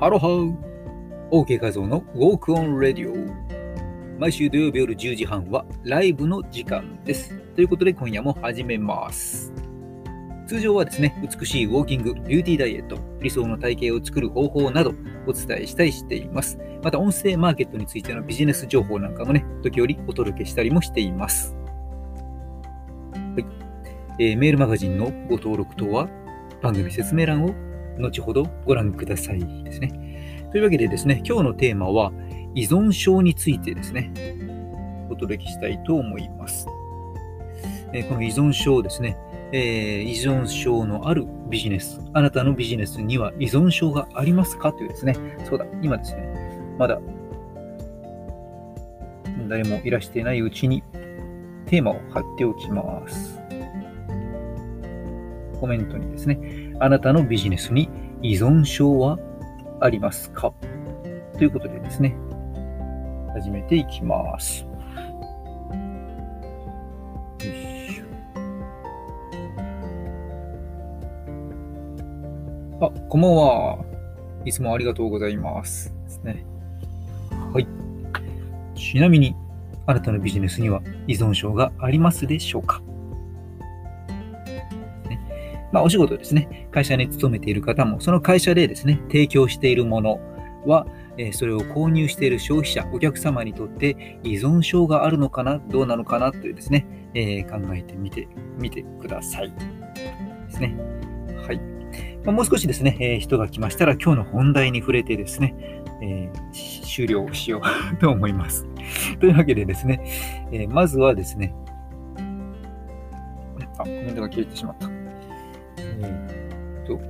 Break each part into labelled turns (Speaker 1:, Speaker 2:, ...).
Speaker 1: ハロハウ !OK 画像の Walk on Radio 毎週土曜日夜10時半はライブの時間です。ということで今夜も始めます。通常はですね、美しいウォーキング、ビューティーダイエット、理想の体型を作る方法などお伝えしたりしています。また音声マーケットについてのビジネス情報なんかもね、時折お届けしたりもしています。はいえーメールマガジンのご登録とは番組説明欄を後ほどご覧くださいですね。というわけでですね、今日のテーマは依存症についてですね、お届けしたいと思います。えこの依存症ですね、えー依存症のあるビジネス、あなたのビジネスには依存症がありますかというですね、そうだ、今ですね、まだ誰もいらしていないうちにテーマを貼っておきます。コメントにですね、あなたのビジネスに依存症はありますか？ということでですね、始めていきます。よいしょあ、こんばんは。いつもありがとうございます。ですね。はい。ちなみに、あなたのビジネスには依存症がありますでしょうか？まあ、お仕事ですね。会社に勤めている方も、その会社でですね、提供しているものは、えそれを購入している消費者、お客様にとって依存症があるのかな、どうなのかなというですね、えー考えてみてみてください。ですね。はい。まあ、もう少しですね、えー人が来ましたら、今日の本題に触れてですね、えー終了しよう と思います。というわけでですね、えまずはですね、あ、コメントが消えてしまった。えーっと、も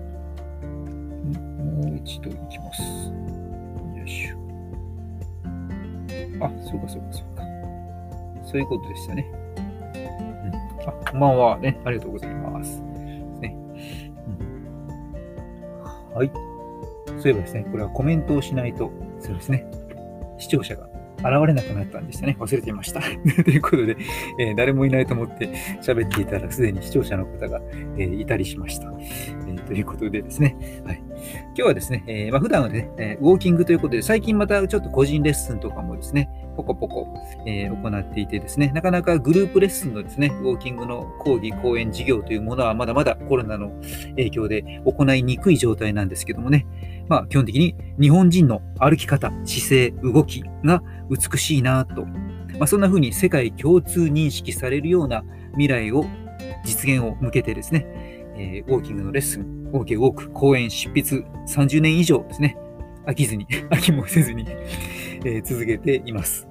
Speaker 1: う一度いきます。よいしょ。あ、そうかそうかそうか。そういうことでしたね。うん、あ、こんばんは。ね、ありがとうございます。ねうん、はい。そういえばですね、これはコメントをしないと、そうですね、視聴者が現れなくなったんでしたね。忘れていました。ということで、えー誰もいないと思って喋っていたら、すでに視聴者の方が、えーいたりしました。えーということでですね、はい、今日はですね、えーまあ、普段はね、えーウォーキングということで、最近またちょっと個人レッスンとかもですね、ポコポコ、えー行っていてですね、なかなかグループレッスンのですね、ウォーキングの講義、講演、授業というものはまだまだコロナの影響で行いにくい状態なんですけどもね、まあ基本的に日本人の歩き方、姿勢、動きが美しいなと、まあ、そんな風に世界共通認識されるような未来を実現を向けてですね、えーウォーキングのレッスン、ウォーキングウォーク、講演、執筆30年以上ですね、飽きずに、飽きもせずに、えー続けています。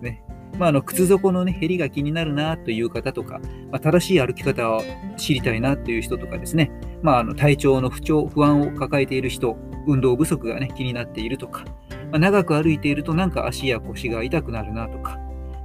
Speaker 1: ね。まあ、あの、靴底のね、減りが気になるなという方とか、まあ、正しい歩き方を知りたいなという人とかですね、まあ、あの、体調の不調、不安を抱えている人、運動不足がね、気になっているとか、まあ、長く歩いているとなんか足や腰が痛くなるなとか、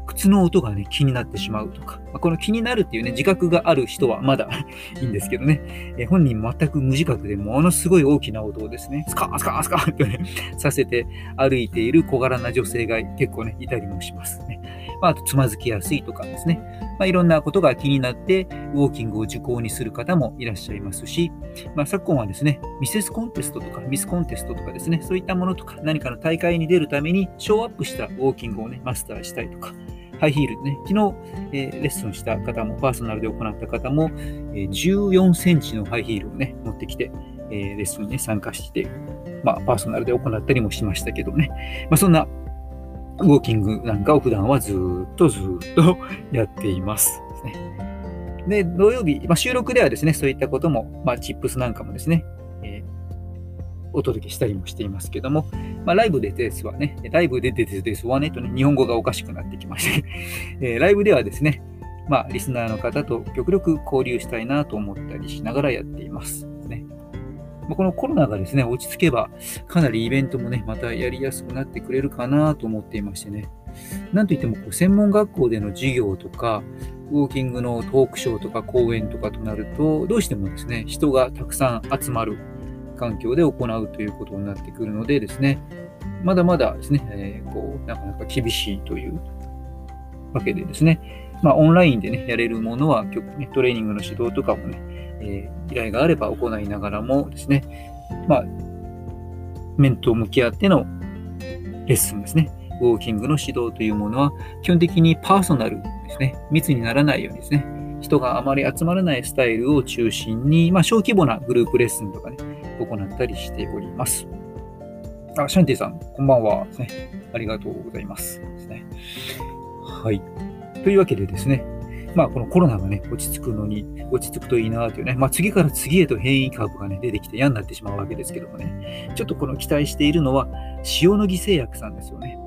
Speaker 1: 靴の音がね、気になってしまうとか、まあ、この気になるっていうね、自覚がある人はまだ いいんですけどね、え本人全く無自覚でものすごい大きな音をですね、スカースカースカーってね、させて歩いている小柄な女性が結構ね、いたりもしますね。まあ、あと、つまずきやすいとかですね。まあ、いろんなことが気になって、ウォーキングを受講にする方もいらっしゃいますし、まあ、昨今はですね、ミセスコンテストとかミスコンテストとかですね、そういったものとか、何かの大会に出るために、ショーアップしたウォーキングをね、マスターしたいとか、ハイヒールね、昨日、えレッスンした方も、パーソナルで行った方も、え14センチのハイヒールをね、持ってきて、えレッスンにね、参加して、まあ、パーソナルで行ったりもしましたけどね。まあ、そんなウォーキングなんかを普段はずっとずっと やっています。で、土曜日、まあ、収録ではですね、そういったことも、まあ、チップスなんかもですね、お届けしたりもしていますけども、まあ、ライブでですはね、ライブでですですはね、とね、日本語がおかしくなってきまして、えーライブではですね、まあ、リスナーの方と極力交流したいなと思ったりしながらやっています。ねまあこのコロナがですね、落ち着けば、かなりイベントもね、またやりやすくなってくれるかなと思っていましてね。なんといっても、こう専門学校での授業とか、ウォーキングのトークショーとか講演とかとなると、どうしてもですね、人がたくさん集まる環境で行うということになってくるのでですね、まだまだですね、えーこう、なかなか厳しいというわけでですね、まあ、オンラインでね、やれるものは、ねトレーニングの指導とかもね、えー依頼があれば行いながらもですね、まあ、面と向き合ってのレッスンですね。ウォーキングの指導というものは、基本的にパーソナルですね。密にならないようにですね。人があまり集まらないスタイルを中心に、まあ、小規模なグループレッスンとかね、行ったりしております。あ、シャンティさん、こんばんは。ね。ありがとうございます。ですね。はい。というわけでですね、まあ、このコロナがね、落ち着くのに、落ち着くといいなというね、まあ、次から次へと変異株がね、出てきて嫌になってしまうわけですけどもね、ちょっとこの期待しているのは、塩野義製薬さんですよね。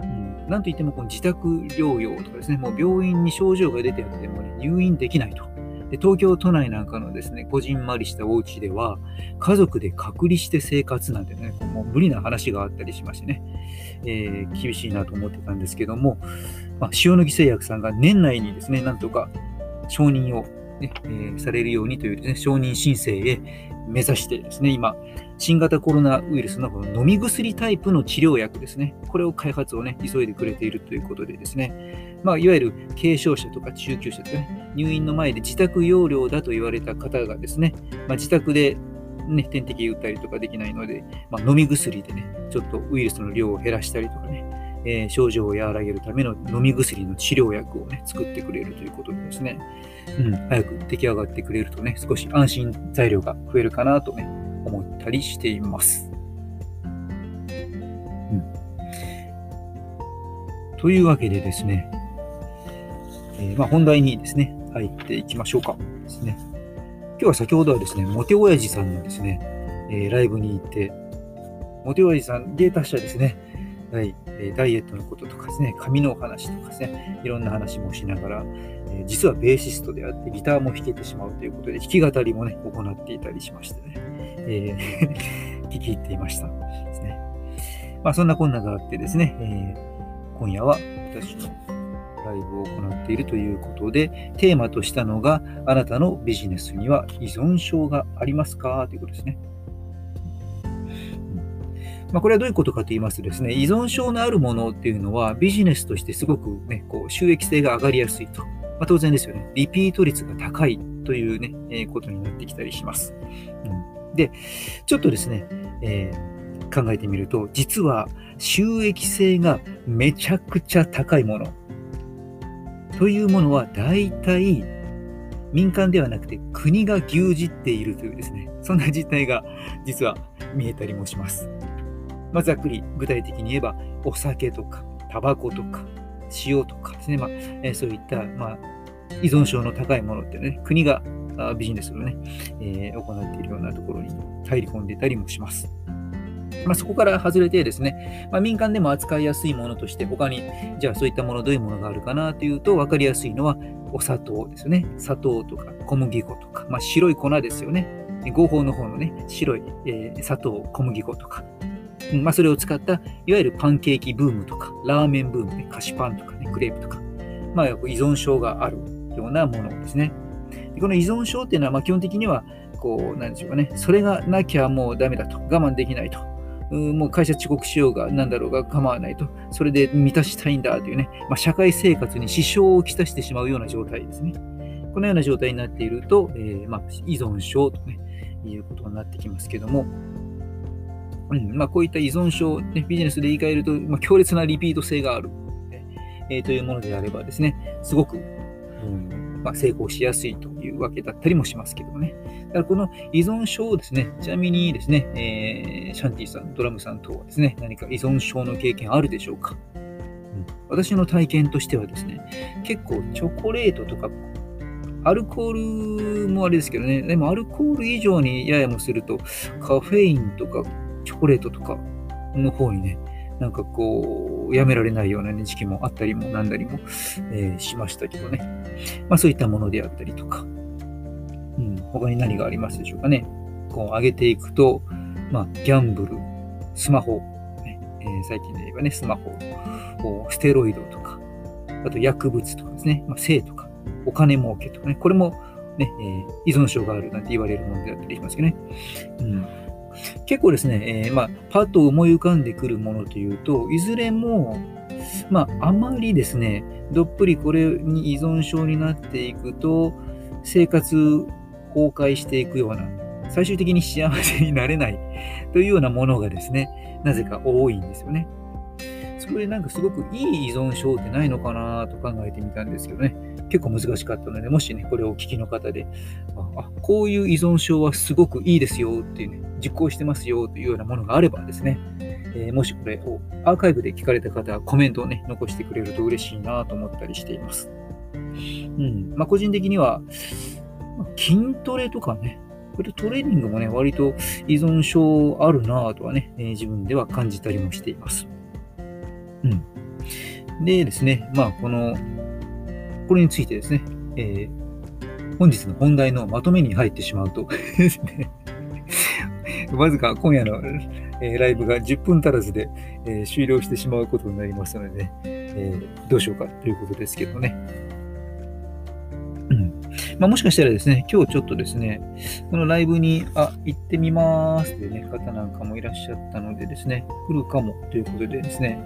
Speaker 1: うん、なんといっても、この自宅療養とかですね、もう病院に症状が出てても、ね、入院できないと。で東京都内なんかのですね、こじんまりしたお家では、家族で隔離して生活なんてね、もう無理な話があったりしましてね、えー、厳しいなと思ってたんですけども、まあ、塩野義製薬さんが年内にですね、なんとか承認をね、えー、されるようにというですね、承認申請へ目指してですね、今、新型コロナウイルスのこの飲み薬タイプの治療薬ですね、これを開発をね、急いでくれているということでですね、まあ、いわゆる軽症者とか中級者とかね、入院の前で自宅療養だと言われた方がですね、まあ、自宅でね、点滴打ったりとかできないので、まあ、飲み薬でね、ちょっとウイルスの量を減らしたりとかね、えー、症状を和らげるための飲み薬の治療薬をね、作ってくれるということでですね、うん、早く出来上がってくれるとね、少し安心材料が増えるかなとね、思ったりしています。うん、というわけでですね、えー、まあ、本題にですね、入っていきましょうか。ですね。今日は先ほどはですね、モテ親父さんのですね、えー、ライブに行って、モテ親父さん、芸達者ですね。はい、えダイエットのこととかですね、髪のお話とかですね、いろんな話もしながら、え実はベーシストであってギターも弾けてしまうということで、弾き語りもね、行っていたりしましてね、えー、聞き入っていました。ですね。まあ、そんなこんながあってですね、えー、今夜は私のライブを行っているということで、テーマとしたのが、あなたのビジネスには依存症がありますか？ということですね。まあ、これはどういうことかと言いますとですね、依存症のあるものっていうのはビジネスとしてすごくね、こう収益性が上がりやすいと。まあ、当然ですよね。リピート率が高いというね、えー、ことになってきたりします。うん、で、ちょっとですね、えー、考えてみると、実は収益性がめちゃくちゃ高いものというものは大体民間ではなくて国が牛耳っているというですね、そんな実態が実は見えたりもします。まあ、ざっくり具体的に言えば、お酒とか、タバコとか、塩とかですね、まあえー、そういった、まあ、依存症の高いものってね、国がビジネスをね、えー、行っているようなところに入り込んでたりもします。まあ、そこから外れてですね、まあ、民間でも扱いやすいものとして、他に、じゃあそういったもの、どういうものがあるかなというと、分かりやすいのは、お砂糖ですね。砂糖とか小麦粉とか、まあ、白い粉ですよね。合法の方のね、白い、えー、砂糖、小麦粉とか、まあ、それを使った、いわゆるパンケーキブームとか、ラーメンブームね、菓子パンとかね、クレープとか、まあ、依存症があるようなものですね。でこの依存症っていうのは、まあ、基本的には、こう、なんでしょうかね、それがなきゃもうダメだと、我慢できないと。もう会社遅刻しようが何だろうが構わないと、それで満たしたいんだというね、まあ、社会生活に支障をきたしてしまうような状態ですね。このような状態になっていると、えー、まあ、依存症と、ね、いうことになってきますけども、うん。まあ、こういった依存症、ね、ビジネスで言い換えると、まあ、強烈なリピート性がある、えー、というものであればですね、すごく、うんまあ、成功しやすいというわけだったりもしますけどもね。だからこの依存症をですね、ちなみにですね、えー、シャンティさん、ドラムさん等はですね、何か依存症の経験あるでしょうか、うん、私の体験としてはですね、結構チョコレートとかアルコールもあれですけどね、でもアルコール以上にややもすると、カフェインとかチョコレートとかの方にね、なんかこう、やめられないような、ね、時期もあったりもなんだりも、えー、しましたけどね。まあそういったものであったりとか、うん、他に何がありますでしょうかね。こう上げていくと、まあギャンブル、スマホ、ねえー、最近で言えばね、スマホ、ステロイドとか、あと薬物とかですね、まあ、性とか、お金儲けとかね、これもね、えー、依存症があるなんて言われるものであったりしますけどね。うん結構ですね、えー、まあ、パッと思い浮かんでくるものというと、いずれも、まあ、あまりですね、どっぷりこれに依存症になっていくと、生活崩壊していくような最終的に幸せになれない というようなものがですね、なぜか多いんですよね。それでなんかすごくいい依存症ってないのかなと考えてみたんですけどね、結構難しかったので、もしね、これをお聞きの方で、あこういう依存症はすごくいいですよっていうね、実行してますよというようなものがあればですね、えー、もしこれをアーカイブで聞かれた方はコメントをね、残してくれると嬉しいなと思ったりしています。うん。まあ、個人的には、筋トレとかね、これトレーニングもね、割と依存症あるなぁとはね、えー、自分では感じたりもしています。うん。でですね、まあ、この、これについてですね、えー、本日の本題のまとめに入ってしまうとですねわずか今夜の、えー、ライブが10分足らずで、えー、終了してしまうことになりますので、えー、どうしようかということですけどね。うん。まあ、もしかしたらですね、今日ちょっとですね、このライブに、あ、行ってみますという、ね、方なんかもいらっしゃったのでですね、来るかもということでですね、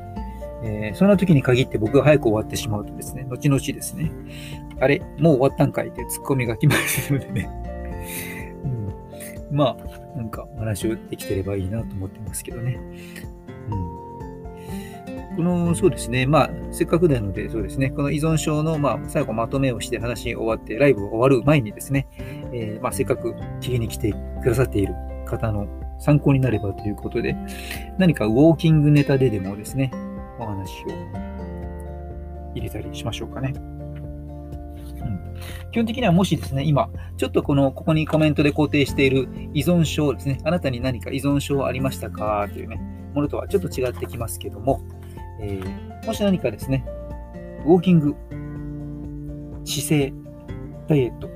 Speaker 1: えー、そんな時に限って僕が早く終わってしまうとですね、後々ですね、あれ、もう終わったんかいってツッコミが来ますのでね、うん、まあ、なんか話をできてればいいなと思ってますけどね。うん。この、そうですね、まあ、せっかくなので、そうですね、この依存症の、まあ、最後まとめをして話終わって、ライブ終わる前にですね、えー、まあ、せっかく聞きに来てくださっている方の参考になればということで、何かウォーキングネタででもですね、お話を入れたりしましょうかね。うん、基本的にはもしですね、今、ちょっとこの、ここにコメントで肯定している依存症ですね、あなたに何か依存症ありましたか？というね、ものとはちょっと違ってきますけども、えー、もし何かですね、ウォーキング、姿勢、ダイエット、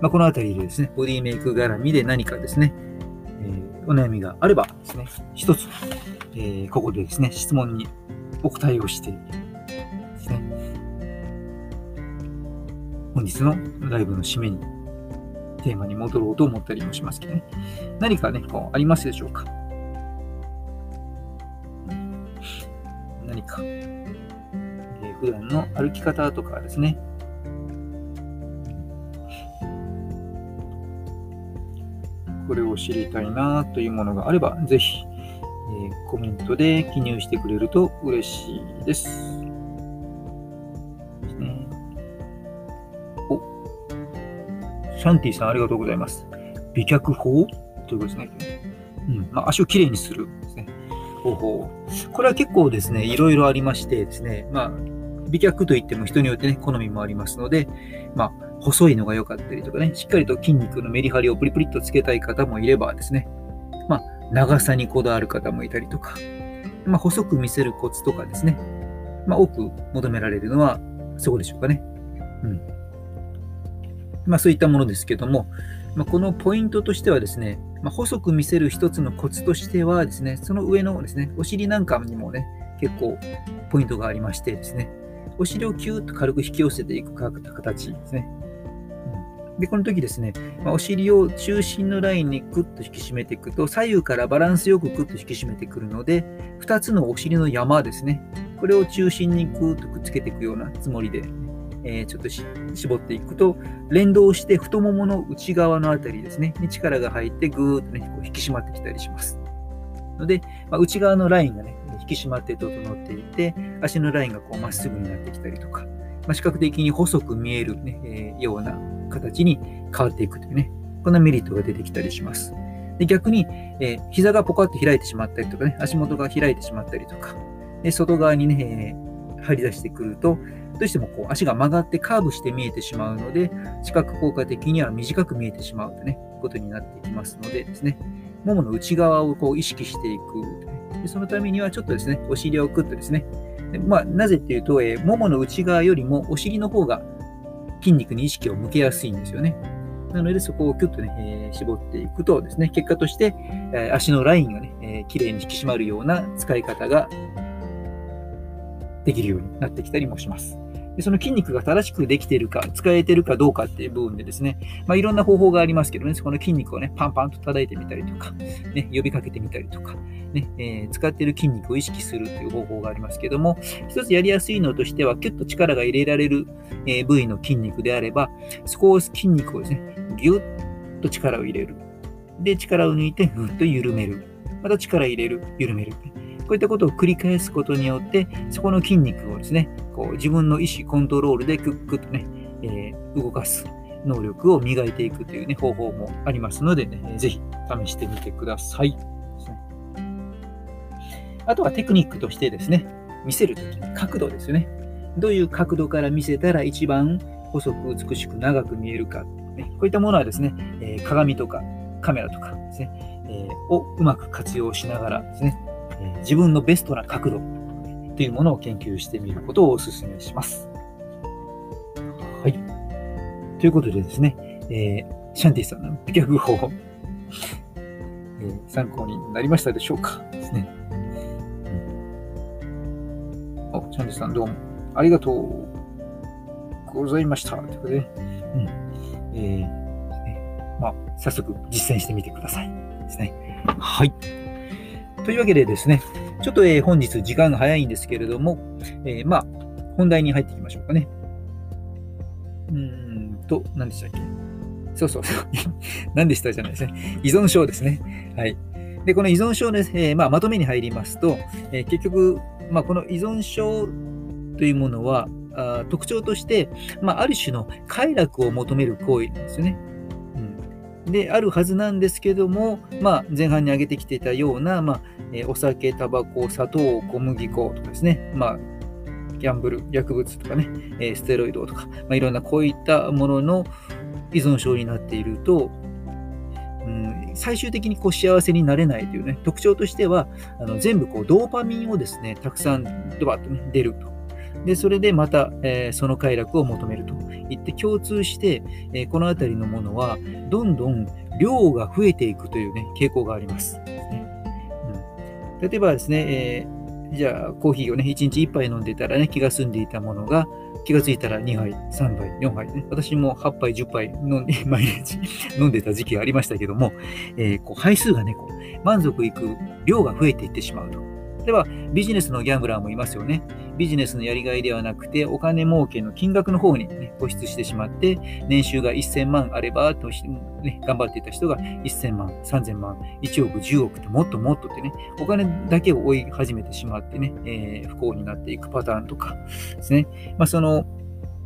Speaker 1: まあ、このあたりでですね、ボディメイク絡みで何かですね、えー、お悩みがあればですね、一つ、えー、ここでですね、質問にお答えをしてね、本日のライブの締めに、テーマに戻ろうと思ったりもしますけどね。何かね、こうありますでしょうか？何か、えー、普段の歩き方とかですね、これを知りたいなというものがあれば、ぜひ、コメントで記入してくれると嬉しいです。ですね、お、シャンティさんありがとうございます。美脚法？ということですね。うん。まあ、足をきれいにするですね。方法。これは結構ですね、いろいろありましてですね、まあ、美脚といっても人によってね、好みもありますので、まあ、細いのが良かったりとかね、しっかりと筋肉のメリハリをプリプリっとつけたい方もいればですね、長さにこだわる方もいたりとか、まあ、細く見せるコツとかですね、まあ、多く求められるのはそこでしょうかね。うん。まあ、そういったものですけども、まあ、このポイントとしてはですね、まあ、細く見せる一つのコツとしてはですね、その上のですね、お尻なんかにもね、結構ポイントがありましてですね、お尻をキューッと軽く引き寄せていく形ですね。で、この時ですね、まあ、お尻を中心のラインにグッと引き締めていくと、左右からバランスよくグッと引き締めてくるので、2つのお尻の山ですね、これを中心にグーッとくっつけていくようなつもりで、えー、ちょっと絞っていくと、連動して太ももの内側のあたりですね、に力が入ってぐーっとね、こう引き締まってきたりします。ので、まあ、内側のラインがね、引き締まって整っていて、足のラインがこうまっすぐになってきたりとか、まあ、視覚的に細く見えるね、えー、ような形に変わっていくというね、こんなメリットが出てきたりします。で逆に、えー、膝がポカッと開いてしまったりとかね、足元が開いてしまったりとか、で外側にね、えー、張り出してくると、どうしてもこう足が曲がってカーブして見えてしまうので、視覚効果的には短く見えてしまうとね、ことになっていきますのでですね、ももの内側をこう意識していく、でそのためにはちょっとですね、お尻をくっとですね、でまあ、なぜっていうと、えー、ももの内側よりもお尻の方が筋肉に意識を向けやすいんですよね。なので、そこをキュッとね、えー、絞っていくとですね、結果として、えー、足のラインがね、えー、綺麗に引き締まるような使い方ができるようになってきたりもします。でその筋肉が正しくできているか、使えているかどうかっていう部分でですね、まあ、いろんな方法がありますけどね、そこの筋肉をね、パンパンと叩いてみたりとか、ね、呼びかけてみたりとか、ねえー、使っている筋肉を意識するという方法がありますけども、一つやりやすいのとしては、キュッと力が入れられる、え、部位の筋肉であれば、そこを筋肉をですね、ぎゅっと力を入れる。で、力を抜いてぐっと緩める。また力入れる、緩める。こういったことを繰り返すことによって、そこの筋肉をですね、こう自分の意思コントロールでクックッとね、えー、動かす能力を磨いていくというね、方法もありますので、ね、ぜひ試してみてください。あとはテクニックとしてですね、見せるときに角度ですよね。どういう角度から見せたら一番細く美しく長く見えるか、ね、こういったものはですね、え、鏡とかカメラとかですね、え、をうまく活用しながらですね、自分のベストな角度というものを研究してみることをお勧めします。はい。ということでですね、えー、シャンティさんの美脚法、えー、参考になりましたでしょうか？ですね。お、シャンティさんどうもありがとうございました。ということで、うん。えー、まあ、早速実践してみてください。ですね。はい。というわけでですね、ちょっと、え、本日時間が早いんですけれども、えー、まあ、本題に入っていきましょうかね。うーんと、何でしたっけ？そうそうそう。何でしたじゃないですね。依存症ですね。はい。で、この依存症です、えー、まあ、まとめに入りますと、えー、結局、まあ、この依存症というものは、あ特徴として、まあ、ある種の快楽を求める行為なんですよね。で、あるはずなんですけども、まあ、前半に挙げてきていたような、まあえ、お酒、タバコ、砂糖、小麦粉とかですね、まあ、ギャンブル、薬物とかね、え、ステロイドとか、まあ、いろんなこういったものの依存症になっていると、うん、最終的にこう幸せになれないというね、特徴としては、あの全部こうドーパミンをですね、たくさんドバッと、ね、出ると。で、それでまた、えー、その快楽を求めると言って共通して、えー、この辺りのものは、どんどん量が増えていくというね、傾向があります。うん、例えばですね、えー、じゃあコーヒーをね、1日1杯飲んでたらね、気が済んでいたものが、気がついたら2杯、3杯、4杯ね。私も8杯、10杯飲んで、毎日飲んでた時期がありましたけども、えー、こう配数がね、こう満足いく量が増えていってしまうと。では、ビジネスのギャンブラーもいますよね。ビジネスのやりがいではなくて、お金儲けの金額の方に、ね、固執してしまって、年収が1000万あればとし、ね、頑張っていた人が1000万、3000万、1億、10億ってもっともっとってね、お金だけを追い始めてしまってね、えー、不幸になっていくパターンとかですね。まあ、その、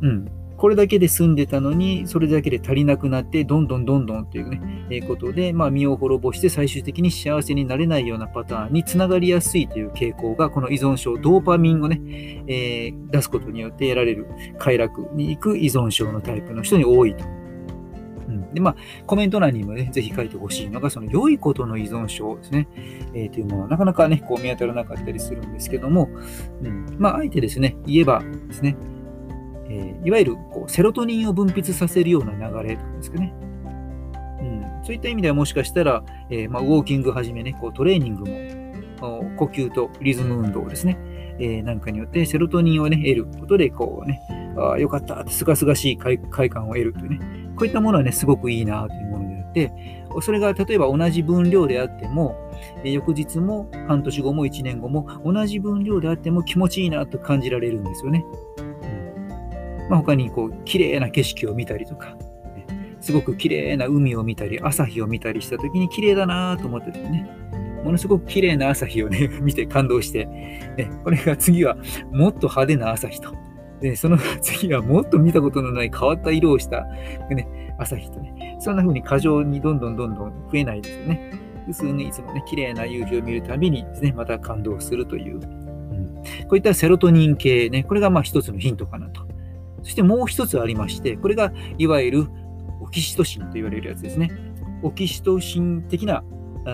Speaker 1: うん、これだけで済んでたのに、それだけで足りなくなって、どんどんどんどんというね、えー、ことで、まあ、身を滅ぼして最終的に幸せになれないようなパターンにつながりやすいという傾向が、この依存症、ドーパミンをね、えー、出すことによって得られる快楽に行く依存症のタイプの人に多いと。うん、で、まあ、コメント欄にもね、ぜひ書いてほしいのが、その良いことの依存症ですね、えー、というものはなかなかね、こう見当たらなかったりするんですけども、うん、まあ、あえてですね、言えばですね、えー、いわゆるこうセロトニンを分泌させるような流れとかですかね。うん、そういった意味ではもしかしたら、えー、まあ、ウォーキングはじめね、こうトレーニングも呼吸とリズム運動ですね、えー、なんかによってセロトニンをね、得ることで、こうね、あよかったってすがすがしい快感を得るというね、こういったものはね、すごくいいなというものであって、それが例えば同じ分量であっても、翌日も半年後も1年後も同じ分量であっても気持ちいいなと感じられるんですよね。まあ、他にこう綺麗な景色を見たりとか、ねすごく綺麗な海を見たり、朝日を見たりした時に綺麗だなと思っててね、ものすごく綺麗な朝日をね、見て感動して、ね、これが次はもっと派手な朝日と、でその次はもっと見たことのない変わった色をした、ね、朝日とね、そんな風に過剰にどんどんどんどん増えないですよね。普通にいつもね、綺麗な夕日を見るたびにですね、また感動するという、うん、こういったセロトニン系ね、これがまあ一つのヒントかなと。そしてもう一つありまして、これがいわゆるオキシトシンと言われるやつですね。オキシトシン的な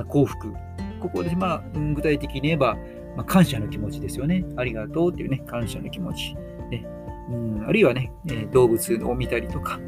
Speaker 1: 幸福。ここで、まあ、具体的に言えば、まあ、感謝の気持ちですよね。ありがとうっていうね、感謝の気持ち。ねうん、あるいはね、動物を見たりとか、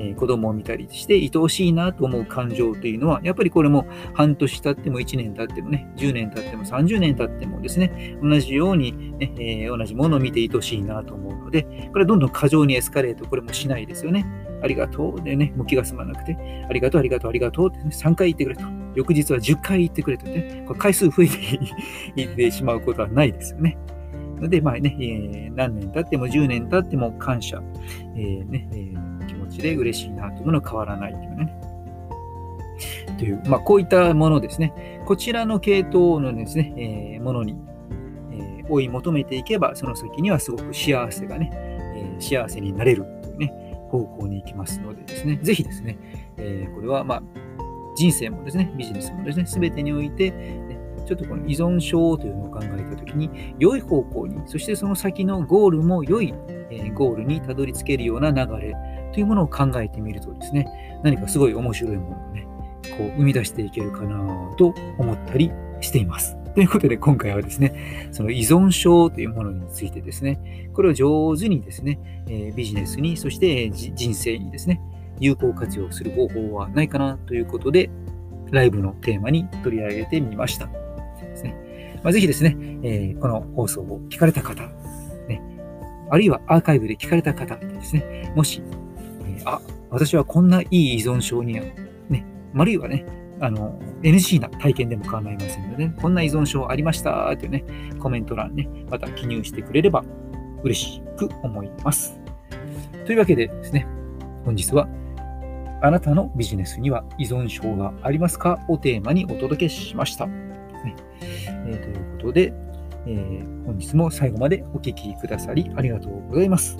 Speaker 1: えー、子供を見たりして愛おしいなと思う感情というのは、やっぱりこれも半年経っても1年経ってもね、10年経っても30年経ってもですね、同じようにね、えー、同じものを見て愛おしいなと思うので、これはどんどん過剰にエスカレート、これもしないですよね。ありがとうでね、もう気が済まなくて、ありがとう、ありがとう、ありがとうって、ね、3回言ってくれと。翌日は10回言ってくれとね、これ回数増えていってしまうことはないですよね。ので、まあね、えー、何年経っても10年経っても感謝、えーねえーで嬉しいなというものは変わらないというね。という、まあ、こういったものですね。こちらの系統のですね、えー、ものに、えー、追い求めていけば、その先にはすごく幸せがね、えー、幸せになれるというね、方向に行きますのでですね、ぜひですね、え、これはまあ、人生もですね、ビジネスもですね、すべてにおいて、ね、ちょっとこの依存症というのを考えたときに、良い方向に、そしてその先のゴールも良い、えゴールにたどり着けるような流れというものを考えてみるとですね、何かすごい面白いものをね、こう生み出していけるかなと思ったりしています。ということで今回はですね、その依存症というものについてですね、これを上手にですね、えビジネスに、そして人生にですね、有効活用する方法はないかなということで、ライブのテーマに取り上げてみました。ですねまあ、ぜひですね、え、この放送を聞かれた方、ね、あるいはアーカイブで聞かれた方ですね、もし、あ、私はこんないい依存症に、ね、あるいはね、あの、NG な体験でも構いませんので、ね、こんな依存症ありましたというね、コメント欄ね、また記入してくれれば嬉しく思います。というわけでですね、本日はあなたのビジネスには依存症がありますか？をテーマにお届けしました。ねえー、ということで、えー、本日も最後までお聴きくださりありがとうございます。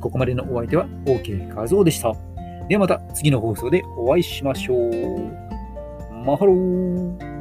Speaker 1: ここまでのお相手は OK 画像でした。ではまた次の放送でお会いしましょう。マハロー